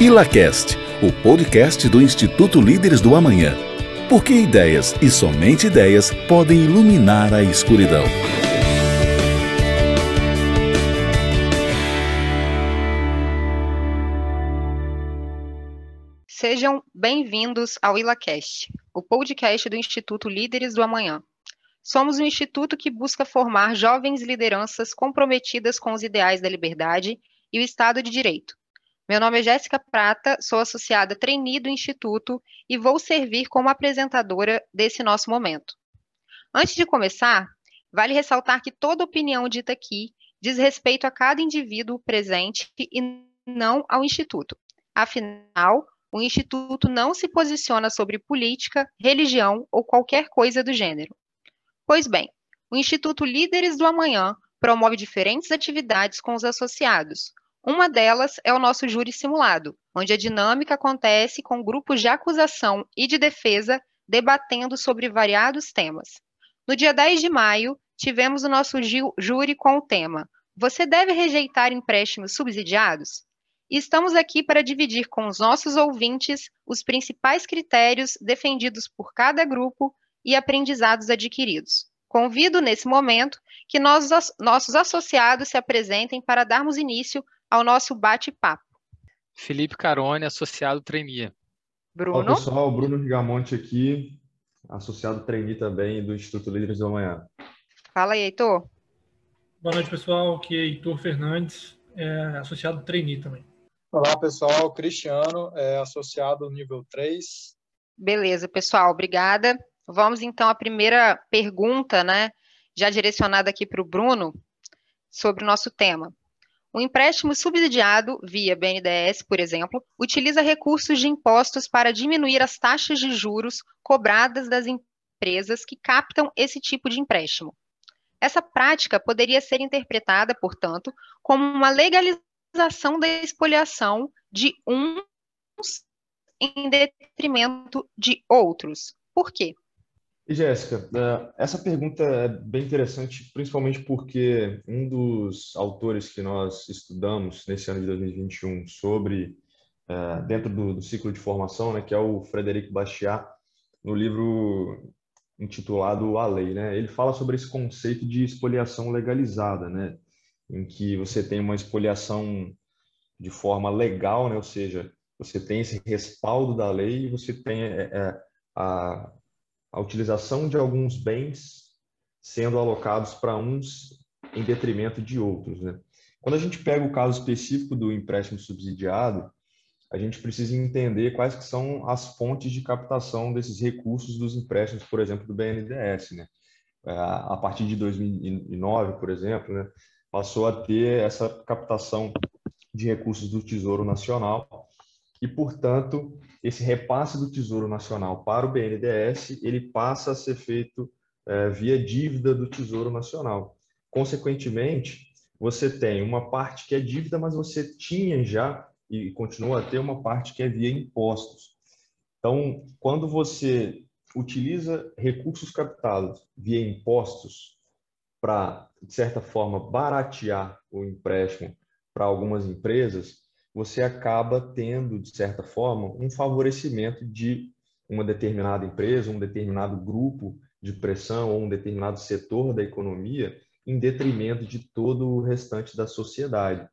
ILACAST, o podcast do Instituto Líderes do Amanhã. Porque ideias e somente ideias podem iluminar a escuridão. Sejam bem-vindos ao ILACAST, o podcast do Instituto Líderes do Amanhã. Somos um instituto que busca formar jovens lideranças comprometidas com os ideais da liberdade e o Estado de Direito. Meu nome é Jéssica Prata, sou associada trainee do Instituto e vou servir como apresentadora desse nosso momento. Antes de começar, vale ressaltar que toda opinião dita aqui diz respeito a cada indivíduo presente e não ao Instituto. Afinal, o Instituto não se posiciona sobre política, religião ou qualquer coisa do gênero. Pois bem, o Instituto Líderes do Amanhã promove diferentes atividades com os associados. Uma delas é o nosso júri simulado, onde a dinâmica acontece com grupos de acusação e de defesa debatendo sobre variados temas. No dia 10 de maio, tivemos o nosso júri com o tema Você deve rejeitar empréstimos subsidiados? Estamos aqui para dividir com os nossos ouvintes os principais critérios defendidos por cada grupo e aprendizados adquiridos. Convido, nesse momento, que nós, nossos associados se apresentem para darmos início ao nosso bate-papo. Felipe Carone, associado trainee. Bruno. Olá, pessoal, Bruno Gigamonte aqui, associado trainee também do Instituto Líderes do Amanhã. Fala aí, Heitor. Boa noite, pessoal. Aqui é Heitor Fernandes, é associado trainee também. Olá, pessoal. Cristiano, é associado nível 3. Beleza, pessoal. Obrigada. Vamos então à primeira pergunta, né, já direcionada aqui para o Bruno, sobre o nosso tema. O empréstimo subsidiado via BNDES, por exemplo, utiliza recursos de impostos para diminuir as taxas de juros cobradas das empresas que captam esse tipo de empréstimo. Essa prática poderia ser interpretada, portanto, como uma legalização da expoliação de uns em detrimento de outros. Por quê? E Jéssica, é, essa pergunta é bem interessante, principalmente porque um dos autores que nós estudamos nesse ano de 2021 sobre é, dentro do, ciclo de formação, né, que é o Frederico Bastiat, no livro intitulado A Lei, né, ele fala sobre esse conceito de expoliação legalizada, né, em que você tem uma expoliação de forma legal, né, ou seja, você tem esse respaldo da lei e você tem é, é a a utilização de alguns bens sendo alocados para uns em detrimento de outros. Né? Quando a gente pega o caso específico do empréstimo subsidiado, a gente precisa entender quais que são as fontes de captação desses recursos dos empréstimos, por exemplo, do BNDES. Né? A partir de 2009, por exemplo, né, passou a ter essa captação de recursos do Tesouro Nacional e, portanto, esse repasse do Tesouro Nacional para o BNDES, ele passa a ser feito é, via dívida do Tesouro Nacional. Consequentemente, você tem uma parte que é dívida, mas você tinha já e continua a ter uma parte que é via impostos. Então, quando você utiliza recursos captados via impostos para, de certa forma, baratear o empréstimo para algumas empresas, você acaba tendo, de certa forma, um favorecimento de uma determinada empresa, um determinado grupo de pressão ou um determinado setor da economia em detrimento de todo o restante da sociedade.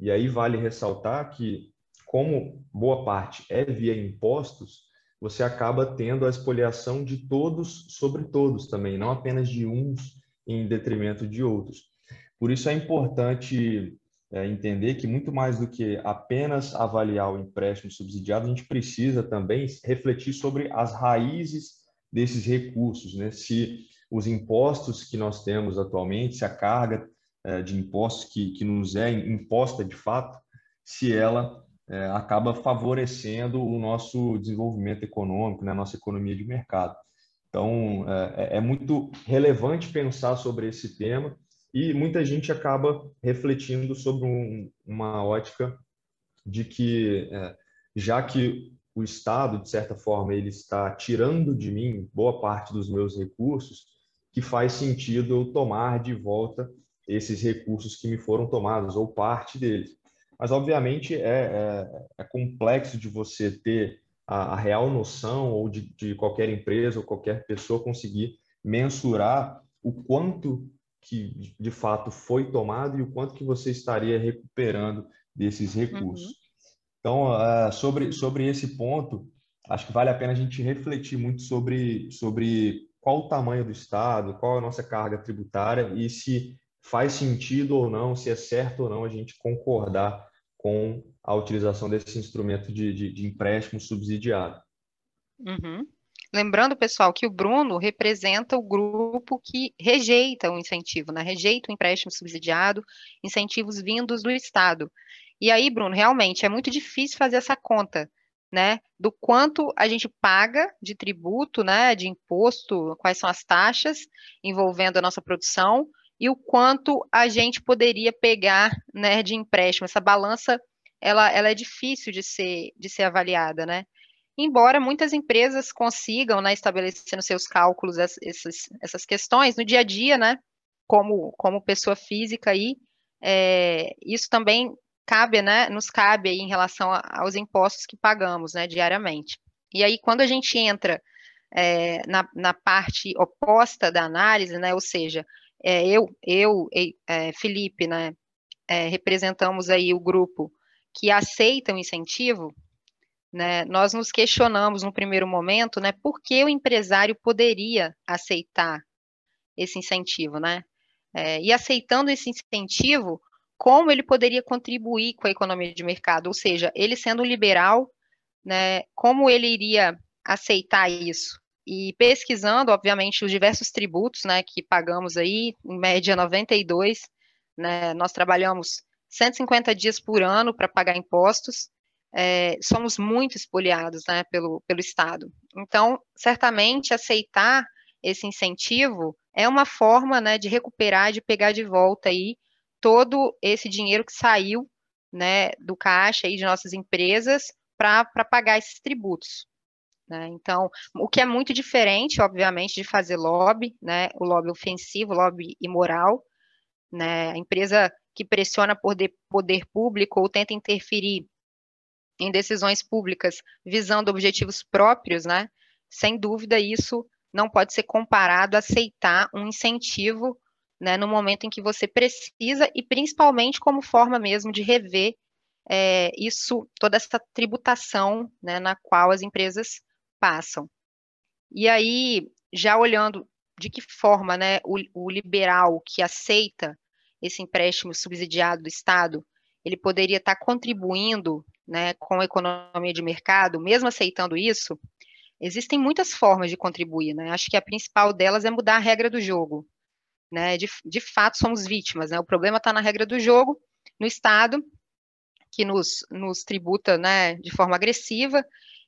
E aí vale ressaltar que, como boa parte é via impostos, você acaba tendo a expoliação de todos sobre todos também, não apenas de uns em detrimento de outros. Por isso é importante é, entender que muito mais do que apenas avaliar o empréstimo subsidiado, a gente precisa também refletir sobre as raízes desses recursos, né? Se os impostos que nós temos atualmente, se a carga é, de impostos que, que nos é imposta de fato, se ela é, acaba favorecendo o nosso desenvolvimento econômico, né? nossa economia de mercado. Então, é, é muito relevante pensar sobre esse tema e muita gente acaba refletindo sobre um, uma ótica de que, é, já que o Estado, de certa forma, ele está tirando de mim boa parte dos meus recursos, que faz sentido eu tomar de volta esses recursos que me foram tomados, ou parte deles. mas obviamente é, é, é complexo de você ter a, a real noção ou de, de, qualquer empresa ou qualquer pessoa conseguir mensurar o quanto que de fato foi tomado e o quanto que você estaria recuperando desses recursos. Uhum. Então, uh, sobre, sobre esse ponto, acho que vale a pena a gente refletir muito sobre, sobre qual o tamanho do Estado, qual a nossa carga tributária e se faz sentido ou não, se é certo ou não a gente concordar com a utilização desse instrumento de, de, de empréstimo subsidiado. Uhum. Lembrando, pessoal, que o Bruno representa o grupo que rejeita o incentivo, né? rejeita o empréstimo subsidiado, incentivos vindos do Estado. E aí, Bruno, realmente é muito difícil fazer essa conta, né? Do quanto a gente paga de tributo, né? De imposto, quais são as taxas envolvendo a nossa produção e o quanto a gente poderia pegar, né? De empréstimo. Essa balança, ela, ela é difícil de ser, de ser avaliada, né? Embora muitas empresas consigam, né, estabelecer nos seus cálculos essas, essas questões no dia a dia, né, como, como pessoa física aí, é, isso também cabe, né, nos cabe aí em relação aos impostos que pagamos, né, diariamente. E aí, quando a gente entra é, na, na parte oposta da análise, né, ou seja, é, eu, eu é, Felipe, né, é, representamos aí o grupo que aceita o incentivo, né, nós nos questionamos no primeiro momento, né, por que o empresário poderia aceitar esse incentivo, né? É, e aceitando esse incentivo, como ele poderia contribuir com a economia de mercado, ou seja, ele sendo liberal, né, como ele iria aceitar isso? E pesquisando, obviamente, os diversos tributos, né, que pagamos aí, em média 92, né, nós trabalhamos 150 dias por ano para pagar impostos, é, somos muito espoliados, né, pelo, pelo Estado. Então, certamente, aceitar esse incentivo é uma forma, né, de recuperar, de pegar de volta aí todo esse dinheiro que saiu né, do caixa aí de nossas empresas para pagar esses tributos. Né? Então, o que é muito diferente, obviamente, de fazer lobby, né, o lobby ofensivo, lobby imoral, né, a empresa que pressiona poder, poder público ou tenta interferir em decisões públicas visando objetivos próprios, né, sem dúvida isso não pode ser comparado a aceitar um incentivo né, no momento em que você precisa e principalmente como forma mesmo de rever é, isso, toda essa tributação né, na qual as empresas passam. E aí, já olhando de que forma né, o, o liberal que aceita esse empréstimo subsidiado do Estado, ele poderia estar contribuindo né, com a economia de mercado, mesmo aceitando isso, existem muitas formas de contribuir. Né? Acho que a principal delas é mudar a regra do jogo né? De, de fato, somos vítimas, né? O problema está na regra do jogo, no Estado, que nos, nos tributa, né, de forma agressiva.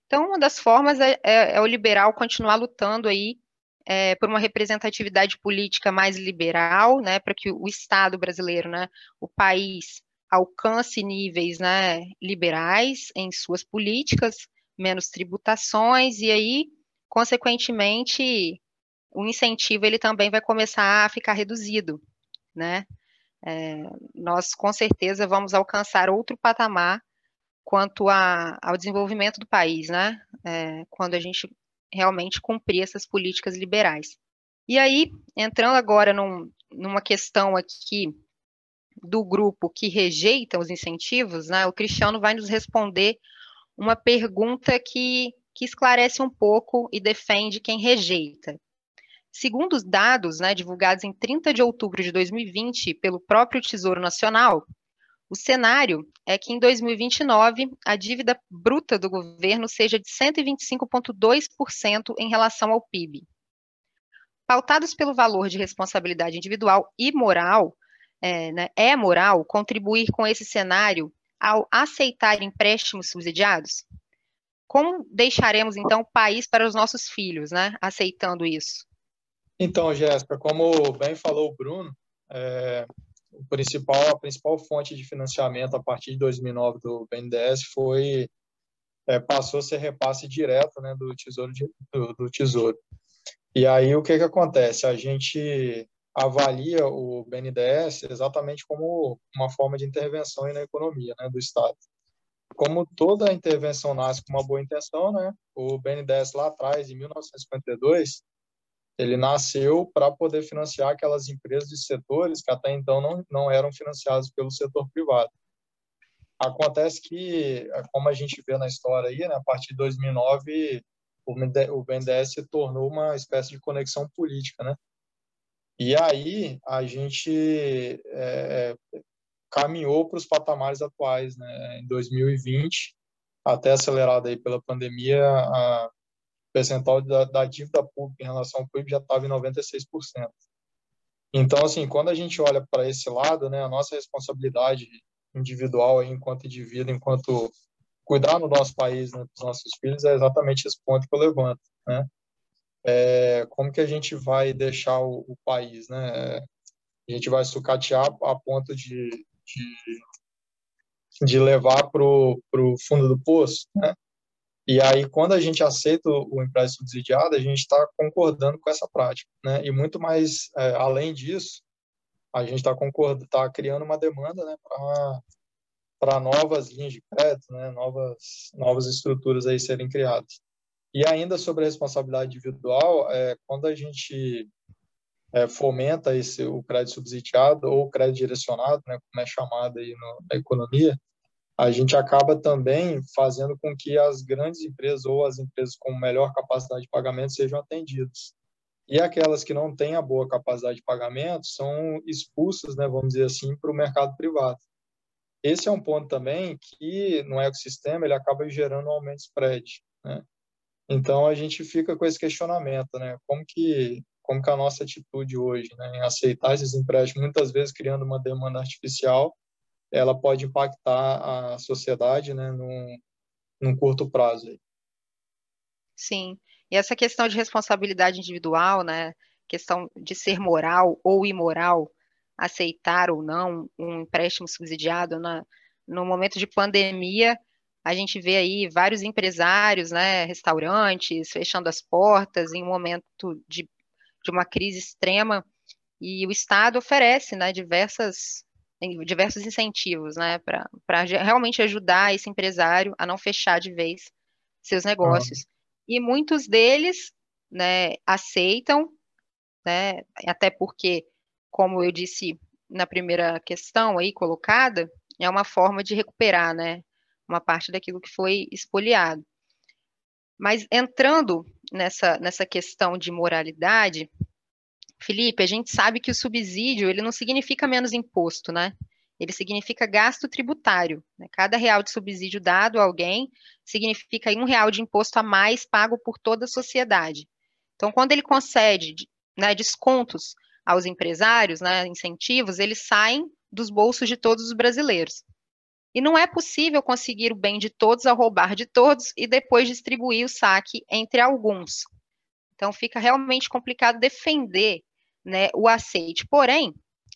Então, uma das formas é, é, é o liberal continuar lutando aí é, por uma representatividade política mais liberal, né, para que o Estado brasileiro, né, o país alcance níveis, né, liberais em suas políticas, menos tributações e aí, consequentemente, o incentivo ele também vai começar a ficar reduzido, né? É, nós com certeza vamos alcançar outro patamar quanto a, ao desenvolvimento do país, né? É, quando a gente realmente cumprir essas políticas liberais. E aí, entrando agora num, numa questão aqui do grupo que rejeita os incentivos, né? O Cristiano vai nos responder uma pergunta que, que esclarece um pouco e defende quem rejeita. Segundo os dados né, divulgados em 30 de outubro de 2020 pelo próprio Tesouro Nacional, o cenário é que em 2029 a dívida bruta do governo seja de 125,2% em relação ao PIB. Pautados pelo valor de responsabilidade individual e moral, é, né, é moral contribuir com esse cenário ao aceitar empréstimos subsidiados? Como deixaremos então o país para os nossos filhos, né, aceitando isso? Então, Jéssica, como bem falou o Bruno, é, o principal, a principal fonte de financiamento a partir de 2009 do BNDES foi é, passou a ser repasse direto né, do tesouro de, do, do, tesouro. E aí o que que acontece? A gente avalia o BNDES exatamente como uma forma de intervenção na economia né, do Estado. Como toda intervenção nasce com uma boa intenção, né, o BNDES lá atrás, em 1952, ele nasceu para poder financiar aquelas empresas de setores que até então não, não eram financiados pelo setor privado. Acontece que, como a gente vê na história aí, né, a partir de 2009, o BNDES se tornou uma espécie de conexão política, né? E aí a gente é, caminhou para os patamares atuais, né? Em 2020, até acelerado aí pela pandemia, a percentual da, da dívida pública em relação ao PIB já estava em 96%. Então, assim, quando a gente olha para esse lado, né, a nossa responsabilidade individual aí, enquanto indivíduo, enquanto cuidar no nosso país, né, dos nossos filhos, é exatamente esse ponto que eu levanto, né? É, como que a gente vai deixar o, o, país, né? A gente vai sucatear a ponto de, de, de levar para o fundo do poço, né? E aí, quando a gente aceita o empréstimo subsidiado, a gente está concordando com essa prática, né? E muito mais, é, além disso, a gente está concordando, está criando uma demanda, né, para novas linhas de crédito, né, novas novas estruturas aí serem criadas. E ainda sobre a responsabilidade individual, é, quando a gente é, fomenta esse o crédito subsidiado ou crédito direcionado, né, como é chamado aí no, na economia, a gente acaba também fazendo com que as grandes empresas ou as empresas com melhor capacidade de pagamento sejam atendidas. E aquelas que não têm a boa capacidade de pagamento são expulsas, né, vamos dizer assim, para o mercado privado. Esse é um ponto também que no ecossistema ele acaba gerando um aumento de spread, né? Então a gente fica com esse questionamento, né? Como que como que a nossa atitude hoje, né, em aceitar esses empréstimos, muitas vezes criando uma demanda artificial, ela pode impactar a sociedade, né, num, num curto prazo. Aí. Sim. E essa questão de responsabilidade individual, né, questão de ser moral ou imoral, aceitar ou não um empréstimo subsidiado na, no momento de pandemia, a gente vê aí vários empresários, né, restaurantes fechando as portas em um momento de, de uma crise extrema e o Estado oferece, né, diversas diversos incentivos, né, para realmente ajudar esse empresário a não fechar de vez seus negócios. Uhum. E muitos deles, né, aceitam, né, até porque como eu disse na primeira questão aí colocada, é uma forma de recuperar, né, uma parte daquilo que foi expoliado. Mas entrando nessa, nessa questão de moralidade, Felipe, a gente sabe que o subsídio ele não significa menos imposto, né? Ele significa gasto tributário. Né? Cada real de subsídio dado a alguém significa um real de imposto a mais pago por toda a sociedade. Então, quando ele concede né, descontos aos empresários, né, incentivos, eles saem dos bolsos de todos os brasileiros. E não é possível conseguir o bem de todos ao roubar de todos e depois distribuir o saque entre alguns. Então fica realmente complicado defender né, o aceite. Porém,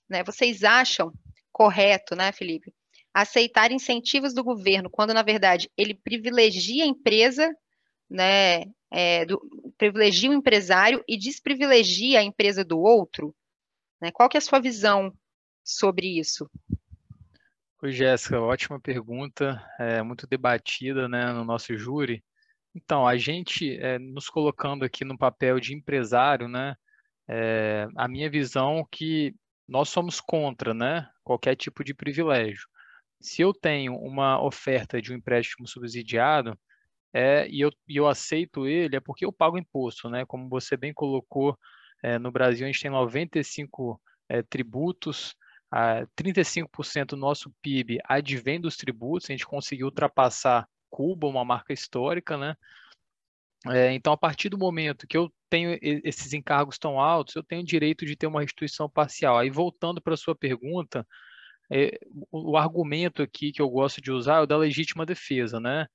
né, vocês acham correto, né, Felipe, aceitar incentivos do governo quando na verdade ele privilegia a empresa, né, é, do, privilegia o empresário e desprivilegia a empresa do outro? Né? Qual que é a sua visão sobre isso? Oi, Jéssica, ótima pergunta, é, muito debatida né, no nosso júri. Então, a gente, é, nos colocando aqui no papel de empresário, né, é, a minha visão é que nós somos contra né, qualquer tipo de privilégio. Se eu tenho uma oferta de um empréstimo subsidiado, é, e, eu, e eu aceito ele, é porque eu pago imposto, né? Como você bem colocou, é, no Brasil a gente tem 95 é, tributos, a 35% do nosso PIB advém dos tributos, a gente conseguiu ultrapassar Cuba, uma marca histórica, né? É, então, a partir do momento que eu tenho esses encargos tão altos, eu tenho direito de ter uma restituição parcial. Aí, voltando para a sua pergunta, é, o, o, argumento aqui que eu gosto de usar é o da legítima defesa, né?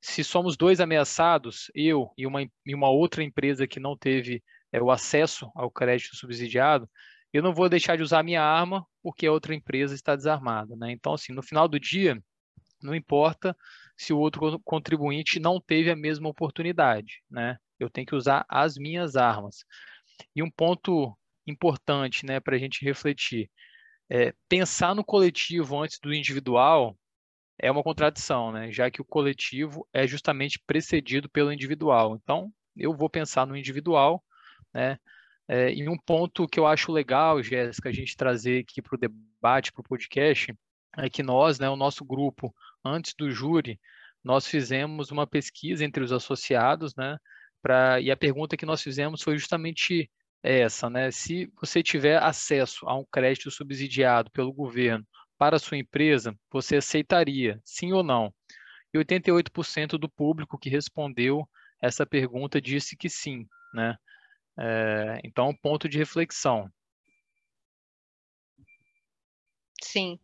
Se somos dois ameaçados, eu e uma, e uma outra empresa que não teve é, o acesso ao crédito subsidiado, eu não vou deixar de usar minha arma porque a outra empresa está desarmada. Né? Então, assim, no final do dia, não importa se o outro contribuinte não teve a mesma oportunidade. Né? Eu tenho que usar as minhas armas. E um ponto importante né, para a gente refletir. É, pensar no coletivo antes do individual é uma contradição, né? já que o coletivo é justamente precedido pelo individual. Então, eu vou pensar no individual, né? É, e um ponto que eu acho legal, Jéssica, a gente trazer aqui para o debate, para o podcast, é que nós, né, o nosso grupo, antes do júri, nós fizemos uma pesquisa entre os associados, né, pra, e a pergunta que nós fizemos foi justamente essa, né, se você tiver acesso a um crédito subsidiado pelo governo para a sua empresa, você aceitaria, sim ou não? E 88% do público que respondeu essa pergunta disse que sim, né? É, então, ponto de reflexão. Sim.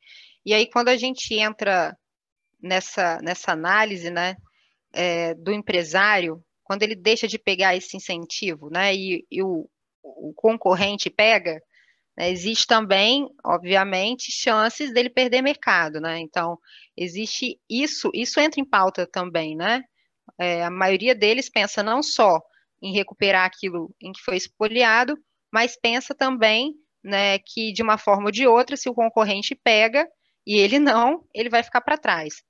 E aí, quando a gente entra nessa, nessa análise, né, é, do empresário, quando ele deixa de pegar esse incentivo, né, e, e o, o, concorrente pega, né, existe também, obviamente, chances dele perder mercado, né? Então, existe isso, isso entra em pauta também, né? É, a maioria deles pensa não só em recuperar aquilo em que foi espoliado, mas pensa também né, que de uma forma ou de outra, se o concorrente pega e ele não, ele vai ficar para trás.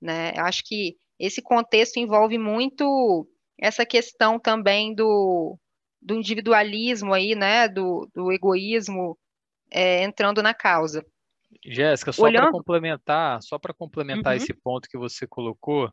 Né? Eu acho que esse contexto envolve muito essa questão também do, do individualismo aí, né, do, do egoísmo é, entrando na causa. Jéssica, só Olhando... para complementar, só para complementar uhum. esse ponto que você colocou,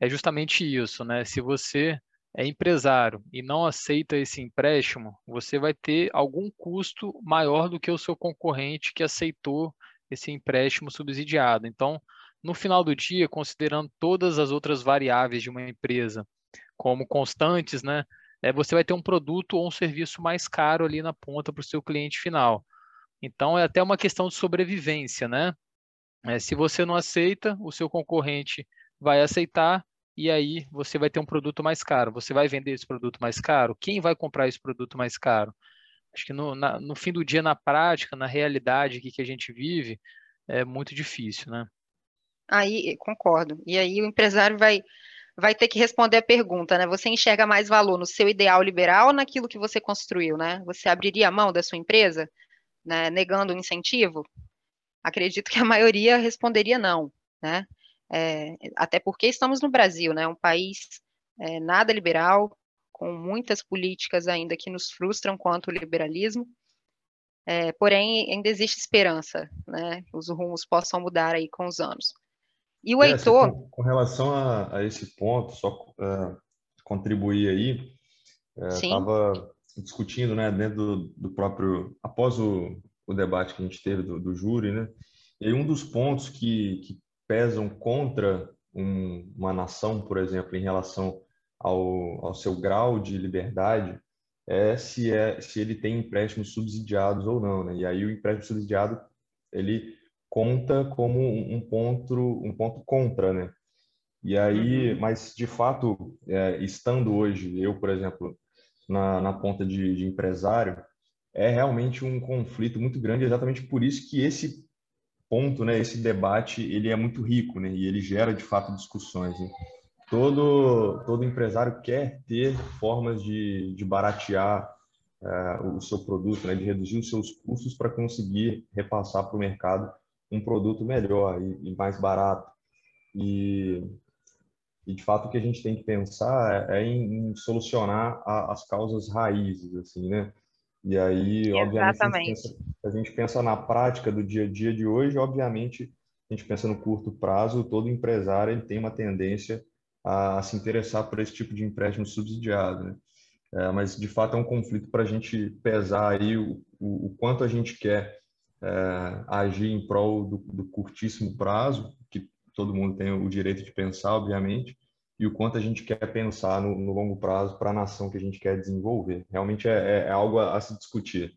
é justamente isso, né? Se você é empresário e não aceita esse empréstimo, você vai ter algum custo maior do que o seu concorrente que aceitou esse empréstimo subsidiado. Então, no final do dia, considerando todas as outras variáveis de uma empresa como constantes, né, é, você vai ter um produto ou um serviço mais caro ali na ponta para o seu cliente final. Então, é até uma questão de sobrevivência, né? É, se você não aceita, o seu concorrente vai aceitar e aí você vai ter um produto mais caro. Você vai vender esse produto mais caro? Quem vai comprar esse produto mais caro? Acho que no, na, no fim do dia, na prática, na realidade que, a gente vive, é muito difícil, né? Aí, concordo. E aí o empresário vai, vai ter que responder a pergunta, né? Você enxerga mais valor no seu ideal liberal ou naquilo que você construiu, né? Você abriria a mão da sua empresa, né, negando o incentivo? Acredito que a maioria responderia não, né? É, até porque estamos no Brasil, né, um país é, nada liberal, com muitas políticas ainda que nos frustram quanto o liberalismo, é, porém ainda existe esperança, né, os rumos possam mudar aí com os anos. E o Heitor... Com, com, relação a, a, esse ponto, só uh, contribuir aí, estava discutindo, né, dentro do, do próprio, após o, o, debate que a gente teve do, do júri, né, e um dos pontos que, que pesam contra um, uma nação, por exemplo, em relação ao, ao seu grau de liberdade, é se, é se ele tem empréstimos subsidiados ou não. Né? E aí o empréstimo subsidiado ele conta como um ponto, um ponto contra, né? E aí, uhum. mas de fato, é, estando hoje, eu, por exemplo, na, na ponta de, de empresário, é realmente um conflito muito grande, exatamente por isso que esse ponto, né, esse debate, ele é muito rico, né, e ele gera de fato discussões. Né? Todo todo empresário quer ter formas de, de baratear uh, o seu produto, né, de reduzir os seus custos para conseguir repassar para o mercado um produto melhor e, e mais barato. E, e, de fato o que a gente tem que pensar é, é em, em solucionar a, as causas raízes, assim, né? E aí, obviamente, a gente, pensa, a gente, pensa, na prática do dia a dia de hoje, obviamente, a gente pensa no curto prazo, todo empresário ele tem uma tendência a, se interessar por esse tipo de empréstimo subsidiado, né? É, mas, de fato, é um conflito para a gente pesar aí o, o, o, quanto a gente quer é, agir em prol do, do curtíssimo prazo, que todo mundo tem o direito de pensar, obviamente, e o quanto a gente quer pensar no, no longo prazo para a nação que a gente quer desenvolver. Realmente é, é, é algo a, a, se discutir.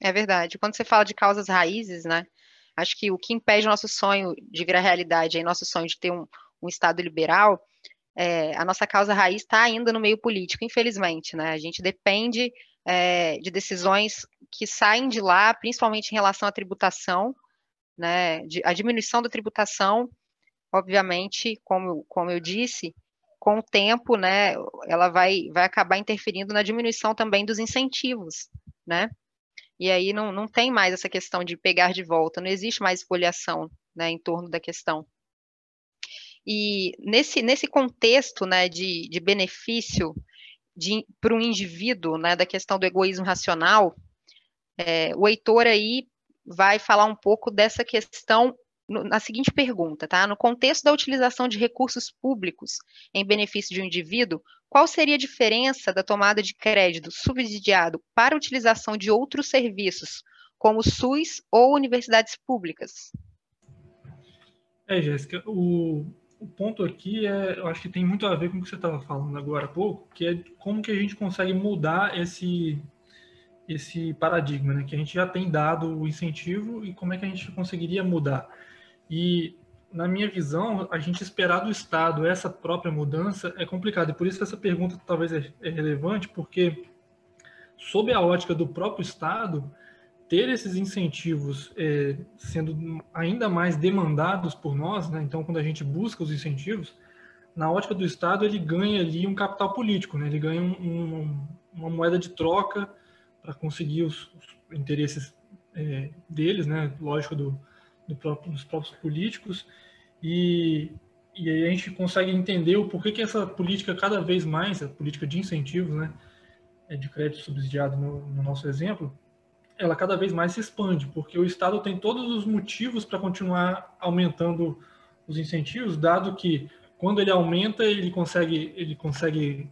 É verdade. Quando você fala de causas raízes, né? Acho que o que impede o nosso sonho de virar realidade, aí, nosso sonho de ter um, um Estado liberal, é, a nossa causa raiz está ainda no meio político, infelizmente, né? A gente depende é, de decisões que saem de lá, principalmente em relação à tributação, né? De, a diminuição da tributação obviamente, como, como eu disse, com o tempo, né, ela vai, vai acabar interferindo na diminuição também dos incentivos, né? E aí não, não tem mais essa questão de pegar de volta, não existe mais espoliação né, em torno da questão. E nesse, nesse contexto né, de, de benefício para um indivíduo, né, da questão do egoísmo racional, é, o Heitor aí vai falar um pouco dessa questão na seguinte pergunta, tá? No contexto da utilização de recursos públicos em benefício de um indivíduo, qual seria a diferença da tomada de crédito subsidiado para a utilização de outros serviços, como SUS ou universidades públicas? É, Jéssica, o, o ponto aqui é, eu acho que tem muito a ver com o que você estava falando agora há pouco, que é como que a gente consegue mudar esse esse paradigma, né? Que a gente já tem dado o incentivo e como é que a gente conseguiria mudar. E na minha visão, a gente esperar do Estado essa própria mudança é complicado. E por isso essa pergunta talvez é, é relevante, porque sob a ótica do próprio Estado, ter esses incentivos é, sendo ainda mais demandados por nós, né? então quando a gente busca os incentivos, na ótica do Estado ele ganha ali um capital político, né? ele ganha um, um, uma moeda de troca para conseguir os, os interesses é, deles, né? lógico, do, do próprio, dos próprios políticos, e, e aí a gente consegue entender o porquê que essa política cada vez mais, a política de incentivos, né? É de crédito subsidiado no, no nosso exemplo, ela cada vez mais se expande, porque o Estado tem todos os motivos para continuar aumentando os incentivos, dado que quando ele aumenta, ele consegue, ele consegue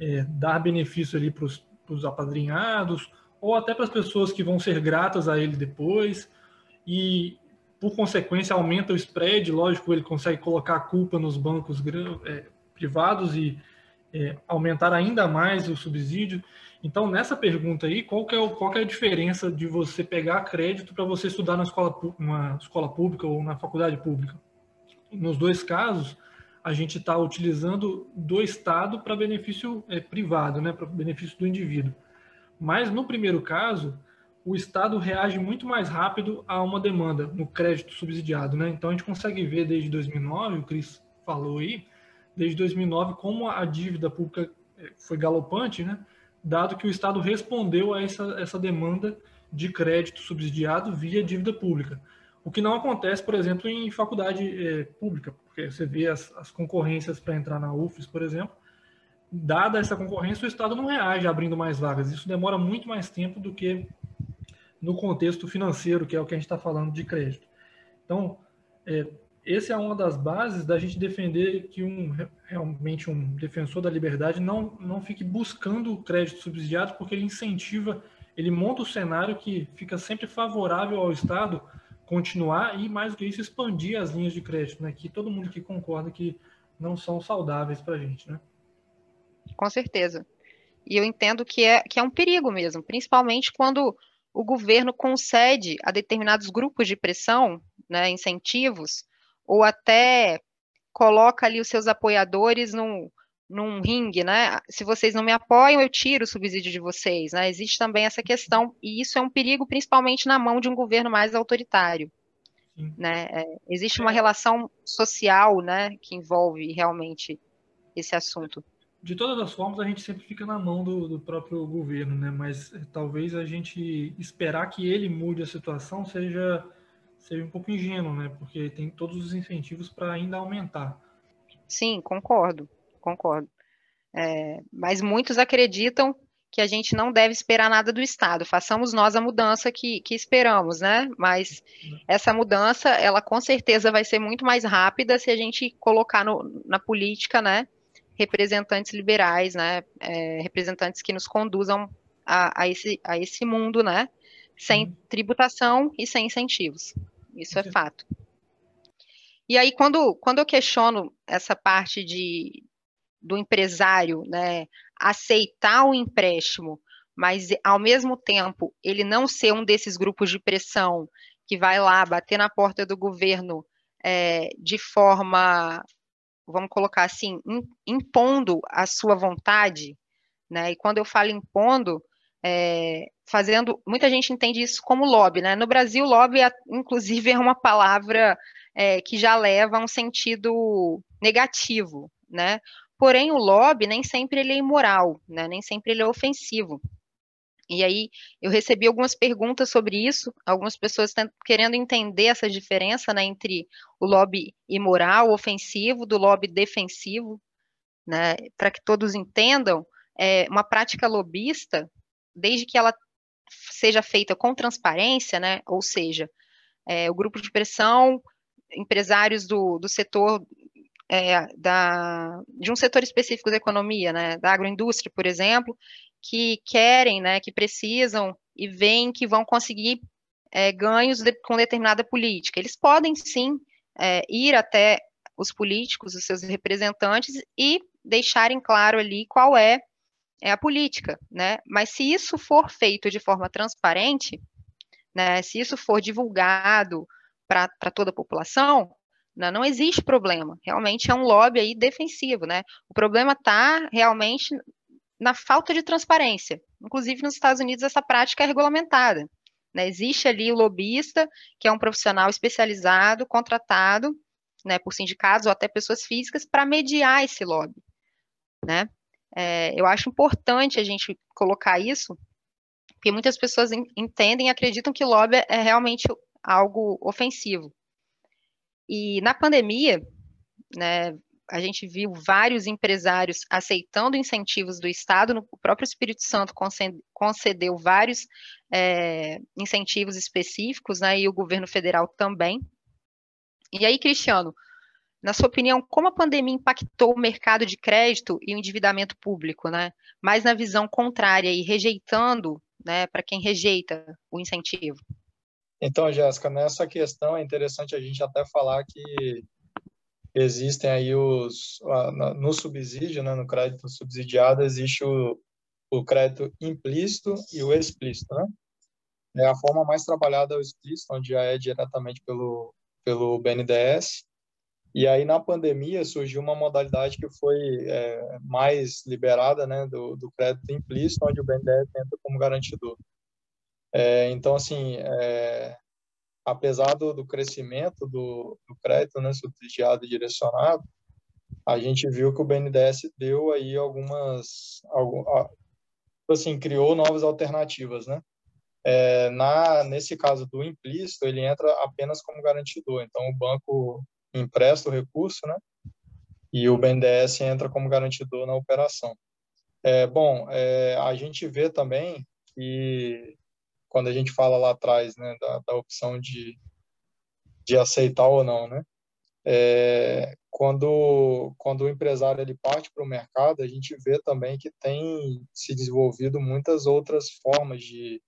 é, dar benefício ali para os apadrinhados, ou até para as pessoas que vão ser gratas a ele depois, e por consequência aumenta o spread, lógico, ele consegue colocar a culpa nos bancos é, privados e é, aumentar ainda mais o subsídio. Então, nessa pergunta aí, qual que é, o, qual que é a diferença de você pegar crédito para você estudar na escola, escola pública ou na faculdade pública? Nos dois casos, a gente está utilizando do Estado para benefício é, privado, né, para benefício do indivíduo. Mas no primeiro caso, o Estado reage muito mais rápido a uma demanda no crédito subsidiado. Né? Então, a gente consegue ver desde 2009, o Cris falou aí, desde 2009, como a dívida pública é, foi galopante, né? dado que o Estado respondeu a essa, essa demanda de crédito subsidiado via dívida pública. O que não acontece, por exemplo, em faculdade é, pública, porque você vê as, as concorrências para entrar na UFES, por exemplo, dada essa concorrência, o Estado não reage abrindo mais vagas. Isso demora muito mais tempo do que no contexto financeiro, que é o que a gente está falando de crédito. Então, é, essa é uma das bases da gente defender que um realmente um defensor da liberdade não, não fique buscando crédito subsidiado, porque ele incentiva, ele monta o cenário que fica sempre favorável ao Estado continuar e, mais do que isso, expandir as linhas de crédito, né? que todo mundo que concorda que não são saudáveis para a gente. Né? Com certeza. E eu entendo que é, que é um perigo mesmo, principalmente quando o governo concede a determinados grupos de pressão, né, incentivos, ou até coloca ali os seus apoiadores num, num ringue, né? Se vocês não me apoiam, eu tiro o subsídio de vocês, né? Existe também essa questão, e isso é um perigo principalmente na mão de um governo mais autoritário. Né? É, existe uma relação social né, que envolve realmente esse assunto. De todas as formas, a gente sempre fica na mão do, do próprio governo, né? mas talvez a gente esperar que ele mude a situação seja seja um pouco ingênuo, né? Porque tem todos os incentivos para ainda aumentar. Sim, concordo, concordo. É, mas muitos acreditam que a gente não deve esperar nada do Estado. Façamos nós a mudança que, que esperamos, né? Mas essa mudança, ela com certeza vai ser muito mais rápida se a gente colocar no, na política, né? Representantes liberais, né? É, representantes que nos conduzam a, a, esse, a esse mundo, né? Sem tributação e sem incentivos. Isso é fato. E aí, quando, quando eu questiono essa parte de, do empresário né, aceitar o empréstimo, mas ao mesmo tempo ele não ser um desses grupos de pressão que vai lá bater na porta do governo é, de forma, vamos colocar assim, impondo a sua vontade, né? E quando eu falo impondo, é, fazendo. Muita gente entende isso como lobby, né? No Brasil, lobby, é, inclusive, é uma palavra é, que já leva a um sentido negativo, né? Porém, o lobby nem sempre ele é imoral, né? Nem sempre ele é ofensivo. E aí eu recebi algumas perguntas sobre isso, algumas pessoas querendo entender essa diferença né, entre o lobby imoral, ofensivo, do lobby defensivo, né, para que todos entendam, é, uma prática lobista, desde que ela seja feita com transparência, né, ou seja, é, o grupo de pressão, empresários do, do setor é, da, de um setor específico da economia, né, da agroindústria, por exemplo, que querem, né, que precisam e veem que vão conseguir é, ganhos de, com determinada política. Eles podem sim é, ir até os políticos, os seus representantes e deixarem claro ali qual é, é a política, né? Mas se isso for feito de forma transparente, né, se isso for divulgado para toda a população, né, não existe problema. Realmente é um lobby aí defensivo, né? O problema está realmente na falta de transparência. Inclusive, nos Estados Unidos, essa prática é regulamentada. Né? Existe ali o lobista, que é um profissional especializado, contratado né, por sindicatos ou até pessoas físicas, para mediar esse lobby. Né? É, eu acho importante a gente colocar isso, porque muitas pessoas entendem e acreditam que lobby é realmente algo ofensivo. E na pandemia, né, a gente viu vários empresários aceitando incentivos do Estado, o próprio Espírito Santo concedeu vários é, incentivos específicos, né, e o governo federal também. E aí, Cristiano, na sua opinião, como a pandemia impactou o mercado de crédito e o endividamento público, né? Mas na visão contrária e rejeitando, né, para quem rejeita o incentivo? Então, Jéssica, nessa questão é interessante a gente até falar que existem aí os no subsídio, né, no crédito subsidiado existe o, o crédito implícito e o explícito, né? É a forma mais trabalhada é o explícito, onde já é diretamente pelo pelo BNDES. E aí na pandemia surgiu uma modalidade que foi é, mais liberada, né, do, do crédito implícito, onde o BNDES entra como garantidor. É, então assim, é, apesar do, do crescimento do, do, crédito né, subsidiado e direcionado, a gente viu que o BNDES deu aí algumas, algum, assim, criou novas alternativas, né? É, na, nesse caso do implícito, ele entra apenas como garantidor, então o banco empresta o recurso, né? E o BNDES entra como garantidor na operação. É, bom, é, a gente vê também que quando a gente fala lá atrás, né, da, da opção de, de aceitar ou não, né? É, quando quando o empresário ele parte para o mercado, a gente vê também que tem se desenvolvido muitas outras formas de,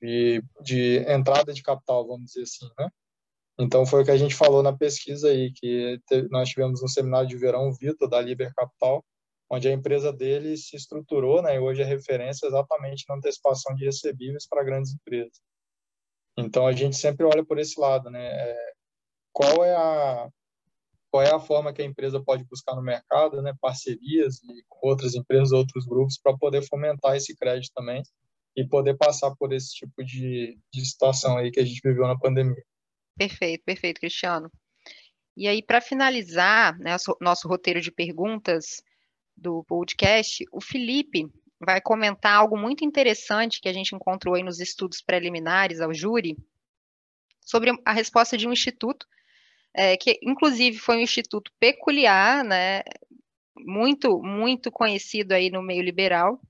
de, de entrada de capital, vamos dizer assim, né? Então foi o que a gente falou na pesquisa aí, que nós tivemos um seminário de verão Vitor da Liber Capital, onde a empresa dele se estruturou, né, e hoje é referência exatamente na antecipação de recebíveis para grandes empresas. Então a gente sempre olha por esse lado, né? É, qual é a qual é a forma que a empresa pode buscar no mercado, né, parcerias e com outras empresas, outros grupos para poder fomentar esse crédito também e poder passar por esse tipo de, de situação aí que a gente viveu na pandemia. Perfeito, perfeito, Cristiano. E aí, para finalizar, né, nosso roteiro de perguntas, do podcast, o Felipe vai comentar algo muito interessante que a gente encontrou aí nos estudos preliminares ao júri, sobre a resposta de um instituto, é, que inclusive foi um instituto peculiar, né, muito, muito conhecido aí no meio liberal,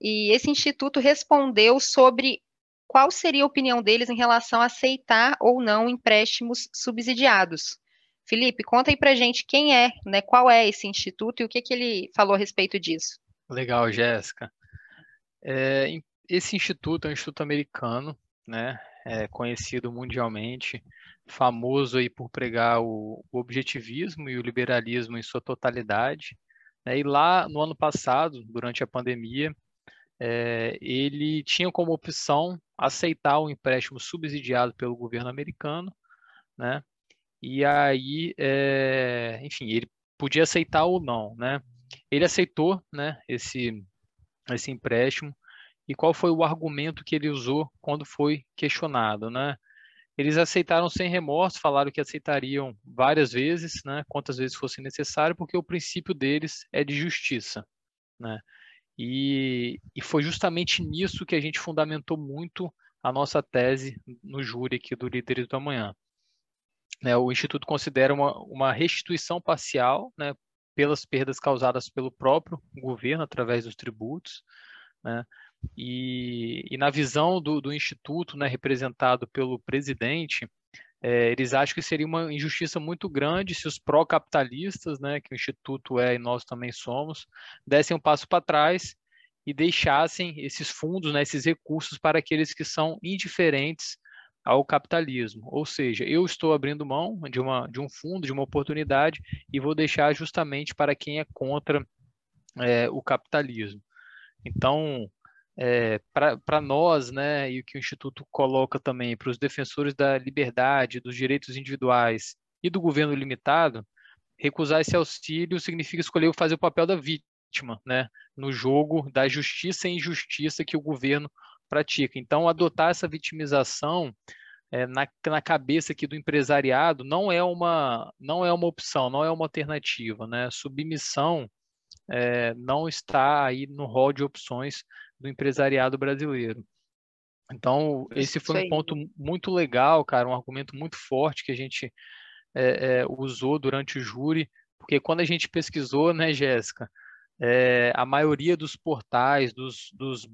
e esse instituto respondeu sobre qual seria a opinião deles em relação a aceitar ou não empréstimos subsidiados. Felipe, conta aí pra gente quem é, né, qual é esse instituto e o que, que ele falou a respeito disso. Legal, Jéssica. É, esse instituto é um instituto americano, né, é conhecido mundialmente, famoso aí por pregar o, o objetivismo e o liberalismo em sua totalidade. Né, e lá no ano passado, durante a pandemia, é, ele tinha como opção aceitar o um empréstimo subsidiado pelo governo americano, né, e aí, é, enfim, ele podia aceitar ou não, né? Ele aceitou, né, esse, esse empréstimo, e qual foi o argumento que ele usou quando foi questionado, né? Eles aceitaram sem remorso, falaram que aceitariam várias vezes, né, quantas vezes fosse necessário, porque o princípio deles é de justiça, né? E, e foi justamente nisso que a gente fundamentou muito a nossa tese no júri aqui do Líderes do Amanhã. Né, o Instituto considera uma, uma restituição parcial né, pelas perdas causadas pelo próprio governo através dos tributos, né, e, e, na visão do, do Instituto, né, representado pelo presidente, é, eles acham que seria uma injustiça muito grande se os pró-capitalistas, né, que o Instituto é e nós também somos, dessem um passo para trás e deixassem esses fundos, né, esses recursos para aqueles que são indiferentes ao capitalismo. Ou seja, eu estou abrindo mão de, uma, de um fundo, de uma oportunidade, e vou deixar justamente para quem é contra é, o capitalismo. Então, é, para nós, né, e o que o Instituto coloca também para os defensores da liberdade, dos direitos individuais e do governo limitado, recusar esse auxílio significa escolher fazer o papel da vítima, né, no jogo da justiça e injustiça que o governo pratica. Então, adotar essa vitimização é, na, na cabeça aqui do empresariado não é uma não é uma opção, não é uma alternativa, né? Submissão é, não está aí no rol de opções do empresariado brasileiro. Então, esse foi um ponto muito legal, cara, um argumento muito forte que a gente é, usou durante o júri, porque quando a gente pesquisou, né, Jéssica, é, a maioria dos portais, dos, dos,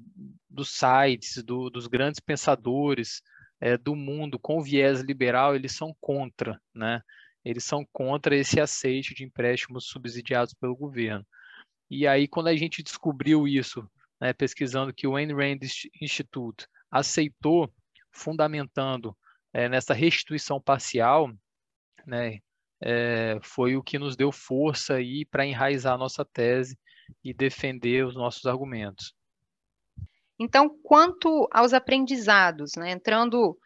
dos sites, do, dos grandes pensadores é, do mundo com viés liberal, eles são contra, né? Eles são contra esse aceite de empréstimos subsidiados pelo governo. E aí, quando a gente descobriu isso, né, pesquisando que o Ayn Rand Institute aceitou, fundamentando é, nessa restituição parcial, né, é, foi o que nos deu força aí para enraizar a nossa tese e defender os nossos argumentos. Então, quanto aos aprendizados, né, entrando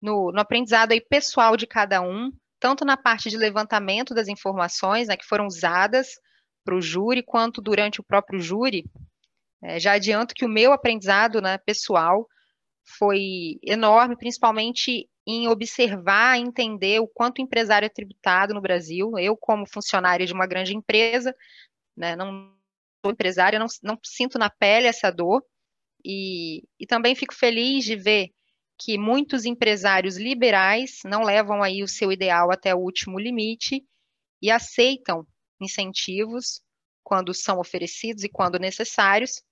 no, no, aprendizado aí pessoal de cada um, tanto na parte de levantamento das informações né, que foram usadas para o júri, quanto durante o próprio júri, é, já adianto que o meu aprendizado né, pessoal foi enorme, principalmente em observar, entender o quanto o empresário é tributado no Brasil. Eu, como funcionária de uma grande empresa, né, não empresária, não, não sinto na pele essa dor, e, e também fico feliz de ver que muitos empresários liberais não levam aí o seu ideal até o último limite e aceitam incentivos quando são oferecidos e quando necessários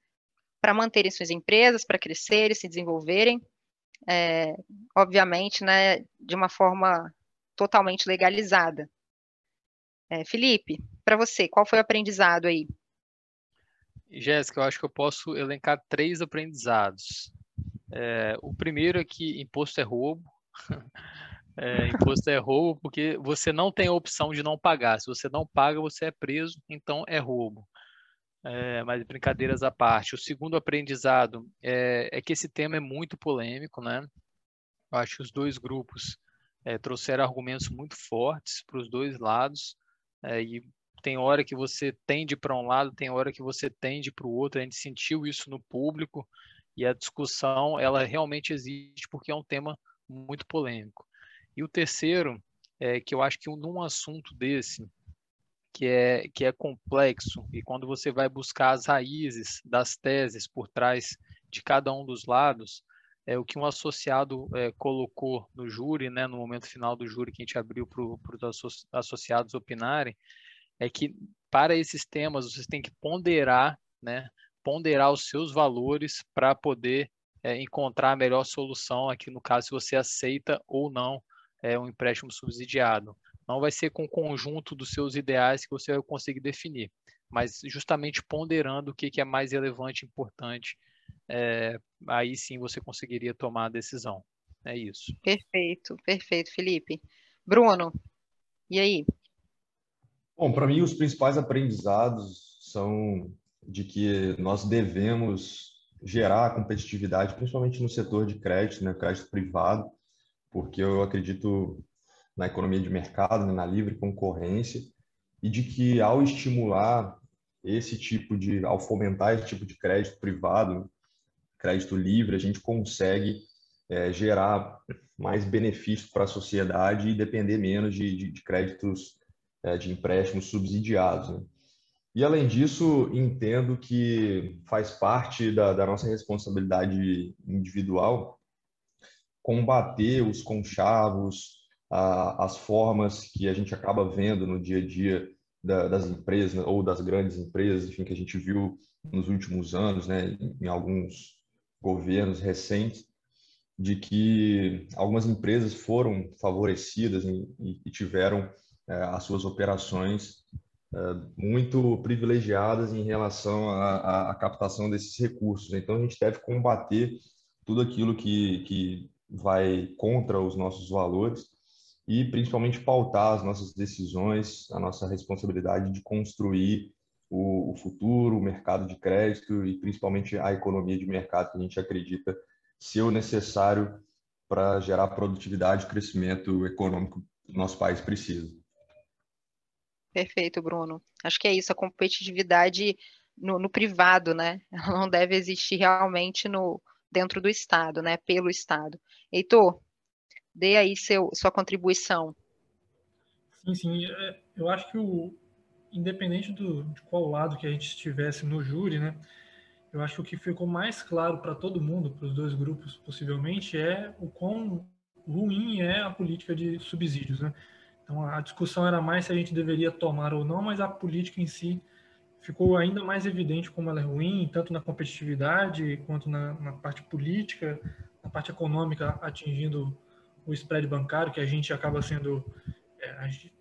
para manterem suas empresas, para crescerem, se desenvolverem, é, obviamente, né, de uma forma totalmente legalizada. É, Felipe, para você, qual foi o aprendizado aí? Jéssica, eu acho que eu posso elencar três aprendizados. É, o primeiro é que imposto é roubo. É, imposto é roubo porque você não tem a opção de não pagar. Se você não paga, você é preso, então é roubo. É, mas brincadeiras à parte. O segundo aprendizado é, é, que esse tema é muito polêmico, né? Eu acho que os dois grupos é, trouxeram argumentos muito fortes para os dois lados é, e tem hora que você tende para um lado, tem hora que você tende para o outro. A gente sentiu isso no público e a discussão ela realmente existe porque é um tema muito polêmico. E o terceiro é que eu acho que num assunto desse que é que é complexo e quando você vai buscar as raízes das teses por trás de cada um dos lados, é o que um associado é, colocou no júri, né, no momento final do júri que a gente abriu para os associados opinarem, é que para esses temas vocês têm que ponderar, né, ponderar os seus valores para poder é, encontrar a melhor solução aqui no caso se você aceita ou não é, um empréstimo subsidiado. Não vai ser com o conjunto dos seus ideais que você vai conseguir definir, mas justamente ponderando o que, que é mais relevante e importante, é, aí sim você conseguiria tomar a decisão. É isso. Perfeito, perfeito, Felipe. Bruno, e aí? Bom, para mim, os principais aprendizados são de que nós devemos gerar competitividade, principalmente no setor de crédito, né, crédito privado, porque eu acredito na economia de mercado, né, na livre concorrência, e de que ao estimular esse tipo de, ao fomentar esse tipo de crédito privado, crédito livre, a gente consegue é, gerar mais benefícios para a sociedade e depender menos de, de, de créditos de empréstimos subsidiados. Né? E, além disso, entendo que faz parte da, da nossa responsabilidade individual combater os conchavos, a, as formas que a gente acaba vendo no dia a dia da, das empresas ou das grandes empresas, enfim, que a gente viu nos últimos anos, né, em, alguns governos recentes, de que algumas empresas foram favorecidas e, e tiveram as suas operações é, muito privilegiadas em relação à, à, captação desses recursos. Então, a gente deve combater tudo aquilo que, que vai contra os nossos valores e, principalmente, pautar as nossas decisões, a nossa responsabilidade de construir o, o futuro, o mercado de crédito e, principalmente, a economia de mercado que a gente acredita ser o necessário para gerar produtividade e crescimento econômico que o nosso país precisa. Perfeito, Bruno. Acho que é isso, a competitividade no, no privado, né? Ela não deve existir realmente no dentro do Estado, né? Pelo Estado. Heitor, dê aí seu, sua contribuição. Sim, sim. É, eu acho que o, independente do, de qual lado que a gente estivesse no júri, né? Eu acho que o que ficou mais claro para todo mundo, para os dois grupos possivelmente, é o quão ruim é a política de subsídios, né? Então a discussão era mais se a gente deveria tomar ou não, mas a política em si ficou ainda mais evidente como ela é ruim, tanto na competitividade quanto na, na parte política, na parte econômica, atingindo o spread bancário, que a gente acaba sendo. É, a gente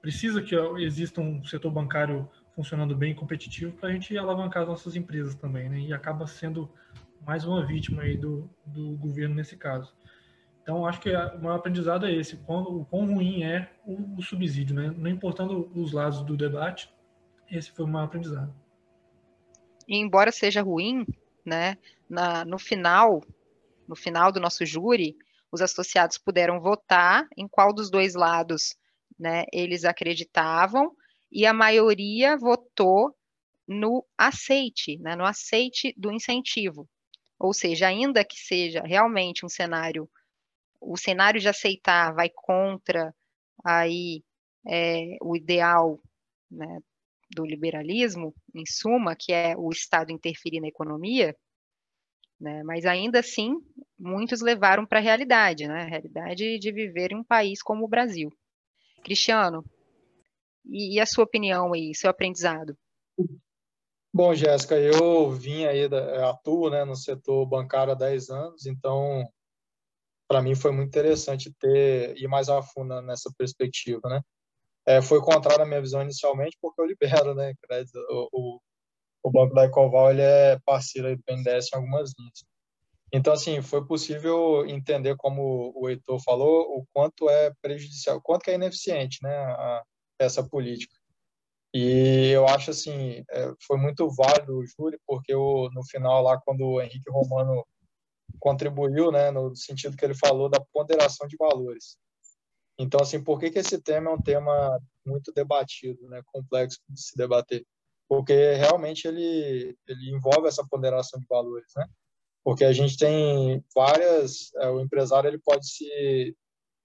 precisa que exista um setor bancário funcionando bem competitivo para a gente alavancar as nossas empresas também, né? E acaba sendo mais uma vítima aí do, do governo nesse caso. Então, acho que o maior aprendizado é esse, o quão, o quão ruim é o, o, subsídio, né? Não importando os lados do debate, esse foi o maior aprendizado. E embora seja ruim, né, na, no final, no final do nosso júri, os associados puderam votar em qual dos dois lados, né, eles acreditavam, e a maioria votou no aceite, né, no aceite do incentivo. Ou seja, ainda que seja realmente um cenário o cenário de aceitar vai contra aí é, o ideal né, do liberalismo, em suma, que é o Estado interferir na economia, né, mas ainda assim muitos levaram para a realidade, né, a realidade de viver em um país como o Brasil. Cristiano, e, e a sua opinião aí, seu aprendizado? Bom, Jéssica, eu vim aí, atuo né, no setor bancário há 10 anos, então para mim foi muito interessante ter ir mais a fundo nessa perspectiva, né? É, foi contrário à minha visão inicialmente, porque eu libero, né, o, o, o Banco da Ecoval, ele é parceiro do BNDES em algumas linhas. Então, assim, foi possível entender, como o Heitor falou, o quanto é prejudicial, o quanto é ineficiente, né, a, essa política. E eu acho, assim, é, foi muito válido o júri, porque no final lá, quando o Henrique Romano contribuiu, né, no sentido que ele falou da ponderação de valores. Então, assim, por que, que esse tema é um tema muito debatido, né, complexo de se debater? Porque realmente ele, ele envolve essa ponderação de valores, né? Porque a gente tem várias, é, o empresário ele pode se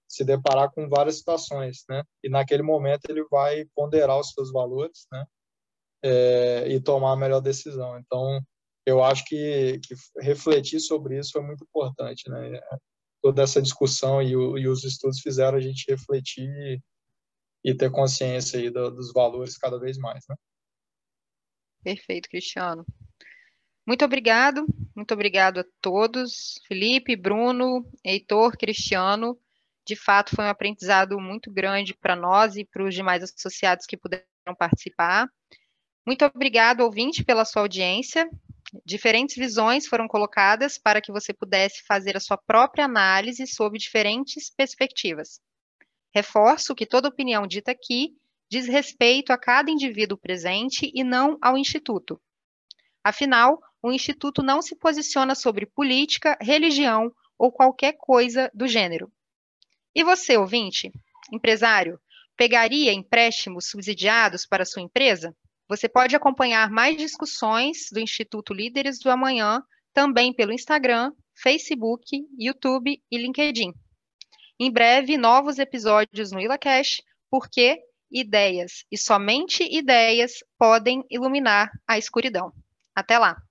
se deparar com várias situações, né? E naquele momento ele vai ponderar os seus valores, né? É, e tomar a melhor decisão. Então, eu acho que, que, refletir sobre isso foi muito importante, né? Toda essa discussão e, o, e os estudos fizeram a gente refletir e, ter consciência aí do, dos valores cada vez mais, né? Perfeito, Cristiano. Muito obrigado, muito obrigado a todos, Felipe, Bruno, Heitor, Cristiano. De fato, foi um aprendizado muito grande para nós e para os demais associados que puderam participar. Muito obrigado, ouvinte, pela sua audiência. Diferentes visões foram colocadas para que você pudesse fazer a sua própria análise sob diferentes perspectivas. Reforço que toda opinião dita aqui diz respeito a cada indivíduo presente e não ao Instituto. Afinal, o Instituto não se posiciona sobre política, religião ou qualquer coisa do gênero. E você, ouvinte, empresário, pegaria empréstimos subsidiados para sua empresa? Você pode acompanhar mais discussões do Instituto Líderes do Amanhã também pelo Instagram, Facebook, YouTube e LinkedIn. Em breve, novos episódios no IlaCash, porque ideias e somente ideias podem iluminar a escuridão. Até lá!